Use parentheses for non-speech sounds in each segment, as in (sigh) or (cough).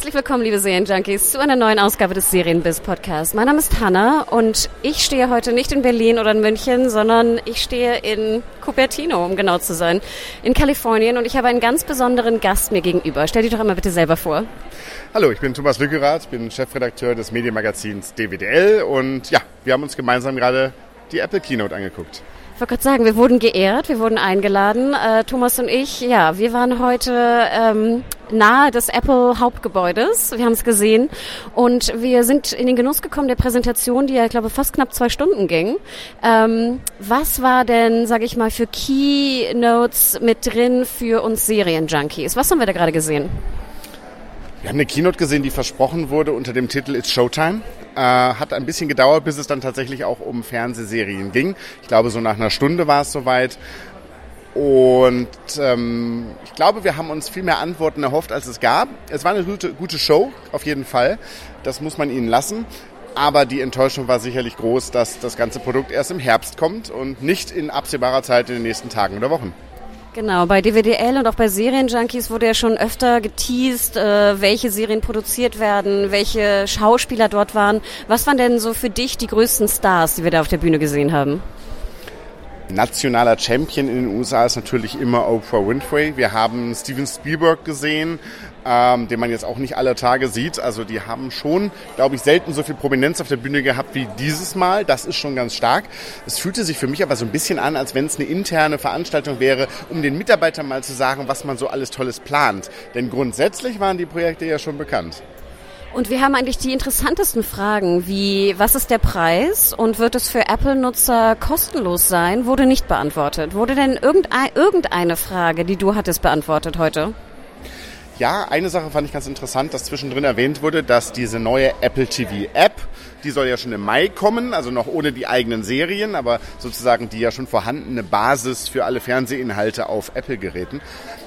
Herzlich willkommen, liebe Serienjunkies, zu einer neuen Ausgabe des Serienbiz Podcasts. Mein Name ist Hanna und ich stehe heute nicht in Berlin oder in München, sondern ich stehe in Cupertino, um genau zu sein, in Kalifornien und ich habe einen ganz besonderen Gast mir gegenüber. Stell dich doch einmal bitte selber vor. Hallo, ich bin Thomas Lückerath, bin Chefredakteur des Medienmagazins DWDL und ja, wir haben uns gemeinsam gerade die Apple Keynote angeguckt. Ich wollte gerade sagen, wir wurden geehrt, wir wurden eingeladen. Äh, Thomas und ich, ja, wir waren heute ähm, nahe des Apple Hauptgebäudes. Wir haben es gesehen und wir sind in den Genuss gekommen der Präsentation, die ja, ich glaube, fast knapp zwei Stunden ging. Ähm, was war denn, sage ich mal, für Keynotes mit drin für uns Serienjunkies? Was haben wir da gerade gesehen? Wir haben eine Keynote gesehen, die versprochen wurde unter dem Titel It's Showtime. Äh, hat ein bisschen gedauert, bis es dann tatsächlich auch um Fernsehserien ging. Ich glaube, so nach einer Stunde war es soweit. Und ähm, ich glaube, wir haben uns viel mehr Antworten erhofft, als es gab. Es war eine gute, gute Show, auf jeden Fall. Das muss man ihnen lassen. Aber die Enttäuschung war sicherlich groß, dass das ganze Produkt erst im Herbst kommt und nicht in absehbarer Zeit in den nächsten Tagen oder Wochen. Genau, bei DWDL und auch bei Serienjunkies wurde ja schon öfter geteased, äh, welche Serien produziert werden, welche Schauspieler dort waren. Was waren denn so für dich die größten Stars, die wir da auf der Bühne gesehen haben? Nationaler Champion in den USA ist natürlich immer Oprah Winfrey. Wir haben Steven Spielberg gesehen, ähm, den man jetzt auch nicht alle Tage sieht. Also die haben schon, glaube ich, selten so viel Prominenz auf der Bühne gehabt wie dieses Mal. Das ist schon ganz stark. Es fühlte sich für mich aber so ein bisschen an, als wenn es eine interne Veranstaltung wäre, um den Mitarbeitern mal zu sagen, was man so alles Tolles plant. Denn grundsätzlich waren die Projekte ja schon bekannt. Und wir haben eigentlich die interessantesten Fragen, wie was ist der Preis und wird es für Apple-Nutzer kostenlos sein, wurde nicht beantwortet. Wurde denn irgendeine Frage, die du hattest, beantwortet heute? Ja, eine Sache fand ich ganz interessant, dass zwischendrin erwähnt wurde, dass diese neue Apple TV App, die soll ja schon im Mai kommen, also noch ohne die eigenen Serien, aber sozusagen die ja schon vorhandene Basis für alle Fernsehinhalte auf Apple-Geräten,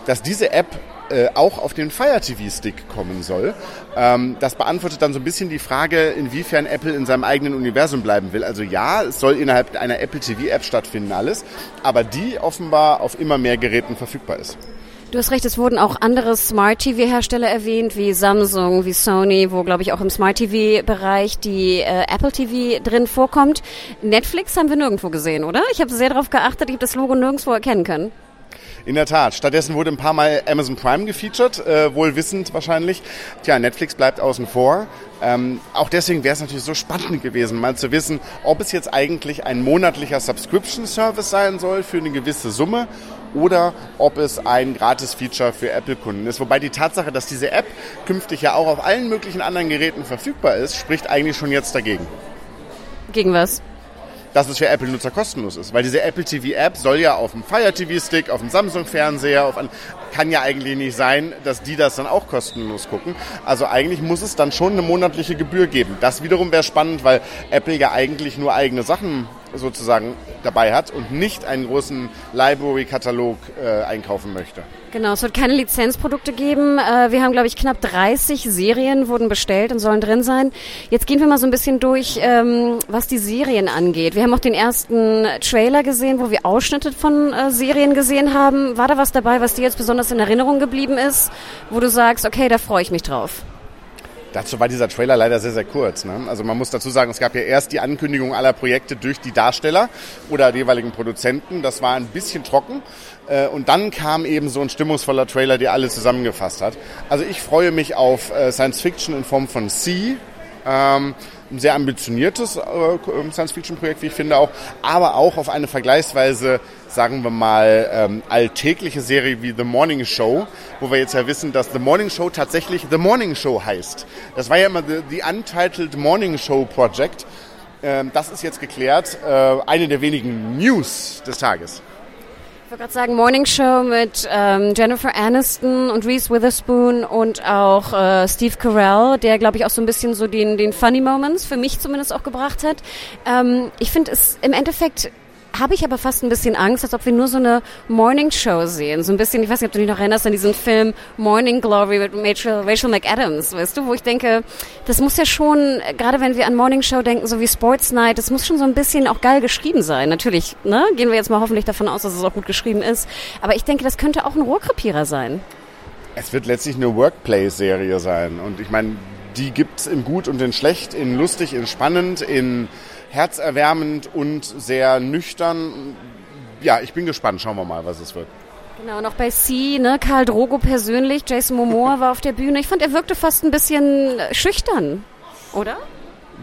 dass diese App äh, auch auf den Fire TV Stick kommen soll. Ähm, das beantwortet dann so ein bisschen die Frage, inwiefern Apple in seinem eigenen Universum bleiben will. Also ja, es soll innerhalb einer Apple TV App stattfinden alles, aber die offenbar auf immer mehr Geräten verfügbar ist. Du hast recht, es wurden auch andere Smart TV-Hersteller erwähnt, wie Samsung, wie Sony, wo, glaube ich, auch im Smart TV-Bereich die äh, Apple TV drin vorkommt. Netflix haben wir nirgendwo gesehen, oder? Ich habe sehr darauf geachtet, ich habe das Logo nirgendwo erkennen können. In der Tat. Stattdessen wurde ein paar Mal Amazon Prime gefeatured, äh, wohl wissend wahrscheinlich. Tja, Netflix bleibt außen vor. Ähm, auch deswegen wäre es natürlich so spannend gewesen, mal zu wissen, ob es jetzt eigentlich ein monatlicher Subscription-Service sein soll für eine gewisse Summe oder ob es ein Gratis-Feature für Apple-Kunden ist. Wobei die Tatsache, dass diese App künftig ja auch auf allen möglichen anderen Geräten verfügbar ist, spricht eigentlich schon jetzt dagegen. Gegen was? Dass es für Apple-Nutzer kostenlos ist. Weil diese Apple TV-App soll ja auf dem Fire TV-Stick, auf dem Samsung-Fernseher, auf ein, kann ja eigentlich nicht sein, dass die das dann auch kostenlos gucken. Also eigentlich muss es dann schon eine monatliche Gebühr geben. Das wiederum wäre spannend, weil Apple ja eigentlich nur eigene Sachen sozusagen dabei hat und nicht einen großen Library-Katalog äh, einkaufen möchte. Genau, es wird keine Lizenzprodukte geben. Äh, wir haben, glaube ich, knapp 30 Serien wurden bestellt und sollen drin sein. Jetzt gehen wir mal so ein bisschen durch, ähm, was die Serien angeht. Wir haben auch den ersten Trailer gesehen, wo wir Ausschnitte von äh, Serien gesehen haben. War da was dabei, was dir jetzt besonders in Erinnerung geblieben ist, wo du sagst, okay, da freue ich mich drauf? Dazu war dieser Trailer leider sehr, sehr kurz. Ne? Also man muss dazu sagen, es gab ja erst die Ankündigung aller Projekte durch die Darsteller oder die jeweiligen Produzenten. Das war ein bisschen trocken. Äh, und dann kam eben so ein stimmungsvoller Trailer, der alles zusammengefasst hat. Also ich freue mich auf äh, Science Fiction in Form von Sea. Ähm, ein sehr ambitioniertes äh, Science-Fiction-Projekt, wie ich finde auch, aber auch auf eine vergleichsweise, sagen wir mal, ähm, alltägliche Serie wie The Morning Show, wo wir jetzt ja wissen, dass The Morning Show tatsächlich The Morning Show heißt. Das war ja immer The, the Untitled Morning Show Project. Ähm, das ist jetzt geklärt. Äh, eine der wenigen News des Tages wollte gerade sagen, Morning Show mit ähm, Jennifer Aniston und Reese Witherspoon und auch äh, Steve Carell, der, glaube ich, auch so ein bisschen so den, den Funny Moments für mich zumindest auch gebracht hat. Ähm, ich finde es im Endeffekt habe ich aber fast ein bisschen Angst, als ob wir nur so eine Morning Show sehen. So ein bisschen, ich weiß nicht, ob du dich noch erinnerst an diesen Film Morning Glory mit Rachel, Rachel McAdams, weißt du, wo ich denke, das muss ja schon, gerade wenn wir an Morning Show denken, so wie Sports Night, das muss schon so ein bisschen auch geil geschrieben sein. Natürlich, ne, gehen wir jetzt mal hoffentlich davon aus, dass es auch gut geschrieben ist. Aber ich denke, das könnte auch ein Rohrkrepierer sein. Es wird letztlich eine Workplace-Serie sein. Und ich meine, die gibt's in gut und in schlecht, in lustig, in spannend, in herzerwärmend und sehr nüchtern. Ja, ich bin gespannt. Schauen wir mal, was es wird. Genau, noch bei C, ne, Karl Drogo persönlich, Jason Momoa war auf der Bühne. Ich fand, er wirkte fast ein bisschen schüchtern, oder?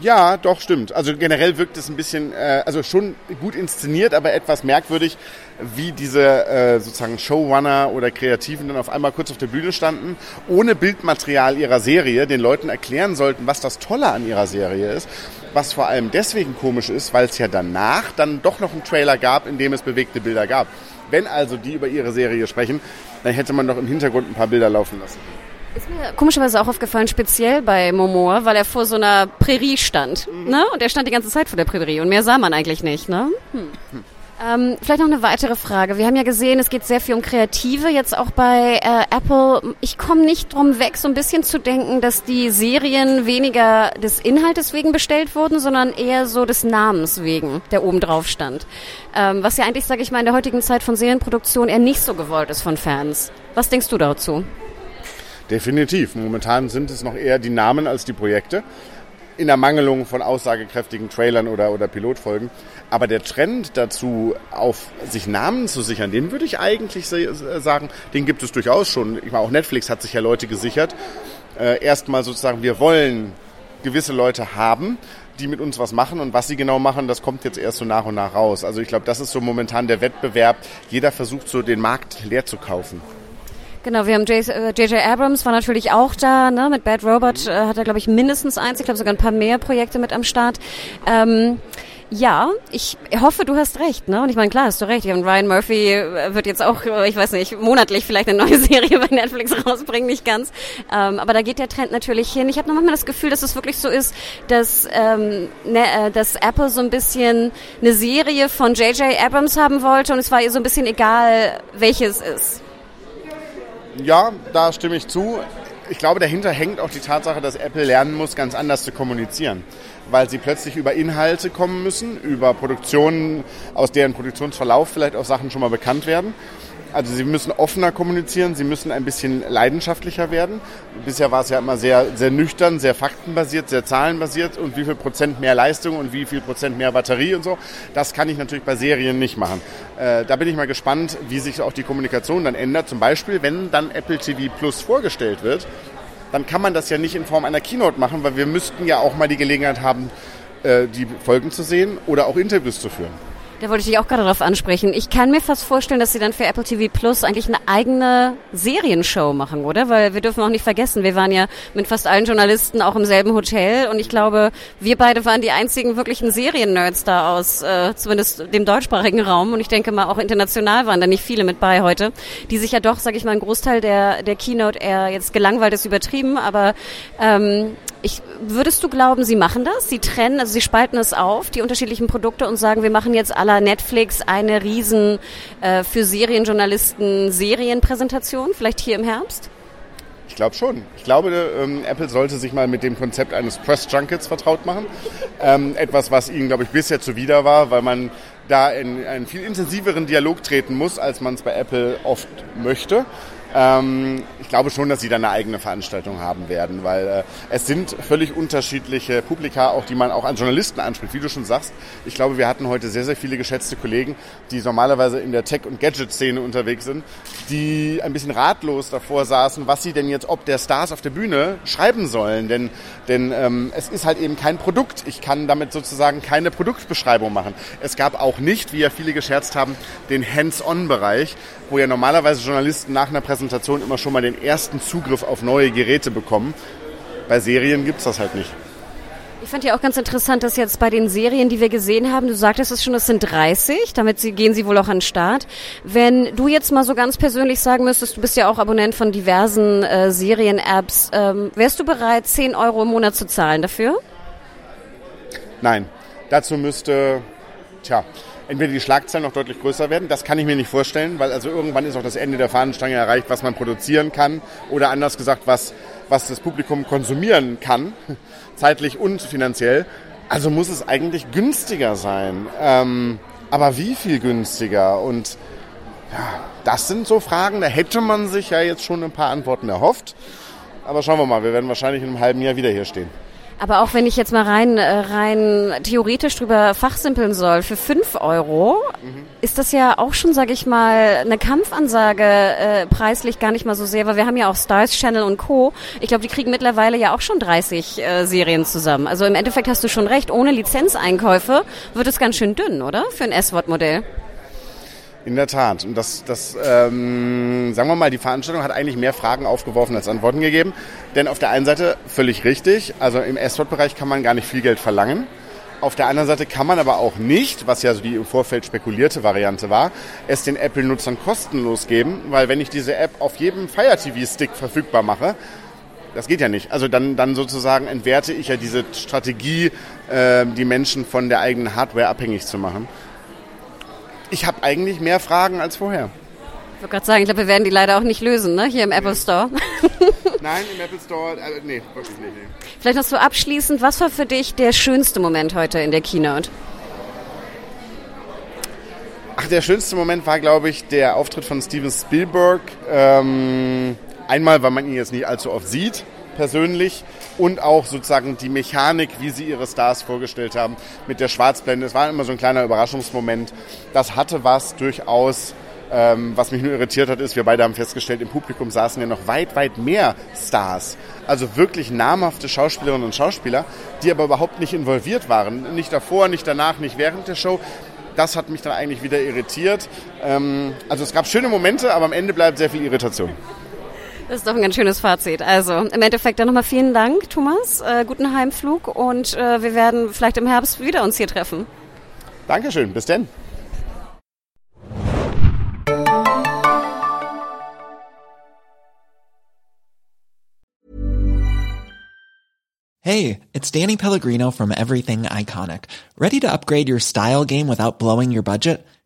Ja, doch, stimmt. Also generell wirkt es ein bisschen, äh, also schon gut inszeniert, aber etwas merkwürdig, wie diese äh, sozusagen Showrunner oder Kreativen dann auf einmal kurz auf der Bühne standen, ohne Bildmaterial ihrer Serie, den Leuten erklären sollten, was das Tolle an ihrer Serie ist. Was vor allem deswegen komisch ist, weil es ja danach dann doch noch einen Trailer gab, in dem es bewegte Bilder gab. Wenn also die über ihre Serie sprechen, dann hätte man doch im Hintergrund ein paar Bilder laufen lassen. Ist mir komischerweise auch aufgefallen, speziell bei Momoa, weil er vor so einer Prärie stand. Mhm. Ne? Und er stand die ganze Zeit vor der Prärie und mehr sah man eigentlich nicht. Ne? Hm. Hm. Ähm, vielleicht noch eine weitere Frage. Wir haben ja gesehen, es geht sehr viel um Kreative, jetzt auch bei äh, Apple. Ich komme nicht drum weg, so ein bisschen zu denken, dass die Serien weniger des Inhaltes wegen bestellt wurden, sondern eher so des Namens wegen, der oben drauf stand. Ähm, was ja eigentlich, sage ich mal, in der heutigen Zeit von Serienproduktion eher nicht so gewollt ist von Fans. Was denkst du dazu? Definitiv. Momentan sind es noch eher die Namen als die Projekte. In der Mangelung von aussagekräftigen Trailern oder, oder Pilotfolgen. Aber der Trend dazu, auf sich Namen zu sichern, den würde ich eigentlich sagen, den gibt es durchaus schon. Ich meine, auch Netflix hat sich ja Leute gesichert. Äh, Erstmal sozusagen, wir wollen gewisse Leute haben, die mit uns was machen und was sie genau machen, das kommt jetzt erst so nach und nach raus. Also ich glaube, das ist so momentan der Wettbewerb. Jeder versucht so den Markt leer zu kaufen. Genau, wir haben J.J. Äh, Abrams war natürlich auch da, ne? Mit Bad Robot mhm. äh, hat er, glaube ich, mindestens eins, ich glaube sogar ein paar mehr Projekte mit am Start. Ähm, ja, ich hoffe, du hast recht, ne? Und ich meine, klar, hast du recht. Und Ryan Murphy äh, wird jetzt auch, äh, ich weiß nicht, monatlich vielleicht eine neue (laughs) Serie bei Netflix rausbringen, nicht ganz. Ähm, aber da geht der Trend natürlich hin. Ich habe noch manchmal das Gefühl, dass es wirklich so ist, dass, ähm, ne, dass Apple so ein bisschen eine Serie von J.J. Abrams haben wollte und es war ihr so ein bisschen egal, welches ist. Ja, da stimme ich zu. Ich glaube, dahinter hängt auch die Tatsache, dass Apple lernen muss, ganz anders zu kommunizieren. Weil sie plötzlich über Inhalte kommen müssen, über Produktionen, aus deren Produktionsverlauf vielleicht auch Sachen schon mal bekannt werden. Also sie müssen offener kommunizieren, sie müssen ein bisschen leidenschaftlicher werden. Bisher war es ja immer sehr, sehr nüchtern, sehr faktenbasiert, sehr zahlenbasiert und wie viel Prozent mehr Leistung und wie viel Prozent mehr Batterie und so. Das kann ich natürlich bei Serien nicht machen. Äh, da bin ich mal gespannt, wie sich auch die Kommunikation dann ändert. Zum Beispiel, wenn dann Apple TV Plus vorgestellt wird, dann kann man das ja nicht in Form einer Keynote machen, weil wir müssten ja auch mal die Gelegenheit haben, äh, die Folgen zu sehen oder auch Interviews zu führen. Da wollte ich dich auch gerade darauf ansprechen. Ich kann mir fast vorstellen, dass sie dann für Apple TV Plus eigentlich eine eigene Serienshow machen, oder? Weil wir dürfen auch nicht vergessen, wir waren ja mit fast allen Journalisten auch im selben Hotel und ich glaube, wir beide waren die einzigen wirklichen Seriennerds da aus, äh, zumindest dem deutschsprachigen Raum und ich denke mal auch international waren da nicht viele mit bei heute, die sich ja doch, sage ich mal, ein Großteil der, der Keynote eher jetzt gelangweilt ist übertrieben, aber ähm, ich, würdest du glauben, sie machen das? Sie trennen, also sie spalten es auf, die unterschiedlichen Produkte und sagen, wir machen jetzt aller Netflix eine riesen äh, für Serienjournalisten Serienpräsentation, vielleicht hier im Herbst? Ich glaube schon. Ich glaube, ähm, Apple sollte sich mal mit dem Konzept eines Press Junkets vertraut machen. Ähm, etwas, was ihnen, glaube ich, bisher zuwider war, weil man da in einen viel intensiveren Dialog treten muss, als man es bei Apple oft möchte. Ähm, ich glaube schon, dass sie da eine eigene Veranstaltung haben werden, weil äh, es sind völlig unterschiedliche Publika, auch die man auch an Journalisten anspricht, wie du schon sagst. Ich glaube, wir hatten heute sehr, sehr viele geschätzte Kollegen, die normalerweise in der Tech- und Gadget-Szene unterwegs sind, die ein bisschen ratlos davor saßen, was sie denn jetzt ob der Stars auf der Bühne schreiben sollen. Denn, denn ähm, es ist halt eben kein Produkt. Ich kann damit sozusagen keine Produktbeschreibung machen. Es gab auch nicht, wie ja viele gescherzt haben, den Hands-on-Bereich, wo ja normalerweise Journalisten nach einer Präsentation immer schon mal den ersten Zugriff auf neue Geräte bekommen. Bei Serien gibt es das halt nicht. Ich fand ja auch ganz interessant, dass jetzt bei den Serien, die wir gesehen haben, du sagtest es schon, es sind 30, damit sie, gehen sie wohl auch an den Start. Wenn du jetzt mal so ganz persönlich sagen müsstest, du bist ja auch Abonnent von diversen äh, Serien-Apps, ähm, wärst du bereit, 10 Euro im Monat zu zahlen dafür? Nein, dazu müsste, tja, entweder die Schlagzeilen noch deutlich größer werden, das kann ich mir nicht vorstellen, weil also irgendwann ist auch das Ende der Fahnenstange erreicht, was man produzieren kann oder anders gesagt, was, was das Publikum konsumieren kann (laughs) zeitlich und finanziell. Also muss es eigentlich günstiger sein. Ähm, aber wie viel günstiger? Und ja, das sind so Fragen, da hätte man sich ja jetzt schon ein paar Antworten erhofft. Aber schauen wir mal, wir werden wahrscheinlich in einem halben Jahr wieder hier stehen. Aber auch wenn ich jetzt mal rein, äh, rein theoretisch drüber fachsimpeln soll, für fünf Euro mhm. ist das ja auch schon, sage ich mal, eine Kampfansage äh, preislich gar nicht mal so sehr, weil wir haben ja auch Stars Channel und Co. Ich glaube, die kriegen mittlerweile ja auch schon 30 äh, Serien zusammen. Also im Endeffekt hast du schon recht, ohne Lizenzeinkäufe wird es ganz schön dünn, oder? Für ein S-Wort-Modell. In der Tat. Und das, das ähm, sagen wir mal, die Veranstaltung hat eigentlich mehr Fragen aufgeworfen als Antworten gegeben. Denn auf der einen Seite völlig richtig, also im S-Wort-Bereich kann man gar nicht viel Geld verlangen. Auf der anderen Seite kann man aber auch nicht, was ja so die im Vorfeld spekulierte Variante war, es den Apple-Nutzern kostenlos geben, weil wenn ich diese App auf jedem Fire TV-Stick verfügbar mache, das geht ja nicht. Also dann, dann sozusagen entwerte ich ja diese Strategie, äh, die Menschen von der eigenen Hardware abhängig zu machen. Ich habe eigentlich mehr Fragen als vorher. Ich wollte gerade sagen, ich glaube, wir werden die leider auch nicht lösen, ne? Hier im Apple Store. (laughs) Nein, im Apple Store, äh, nee, wirklich nicht. Nee. Vielleicht noch so abschließend, was war für dich der schönste Moment heute in der Keynote? Ach, der schönste Moment war, glaube ich, der Auftritt von Steven Spielberg. Ähm, einmal, weil man ihn jetzt nicht allzu oft sieht persönlich und auch sozusagen die Mechanik, wie sie ihre Stars vorgestellt haben mit der Schwarzblende. Es war immer so ein kleiner Überraschungsmoment. Das hatte was durchaus. Ähm, was mich nur irritiert hat, ist, wir beide haben festgestellt, im Publikum saßen ja noch weit, weit mehr Stars. Also wirklich namhafte Schauspielerinnen und Schauspieler, die aber überhaupt nicht involviert waren. Nicht davor, nicht danach, nicht während der Show. Das hat mich dann eigentlich wieder irritiert. Ähm, also es gab schöne Momente, aber am Ende bleibt sehr viel Irritation. Das ist doch ein ganz schönes Fazit. Also im Endeffekt dann nochmal vielen Dank, Thomas. Äh, guten Heimflug und äh, wir werden vielleicht im Herbst wieder uns hier treffen. Dankeschön, bis denn. Hey, it's Danny Pellegrino from Everything Iconic. Ready to upgrade your style game without blowing your budget?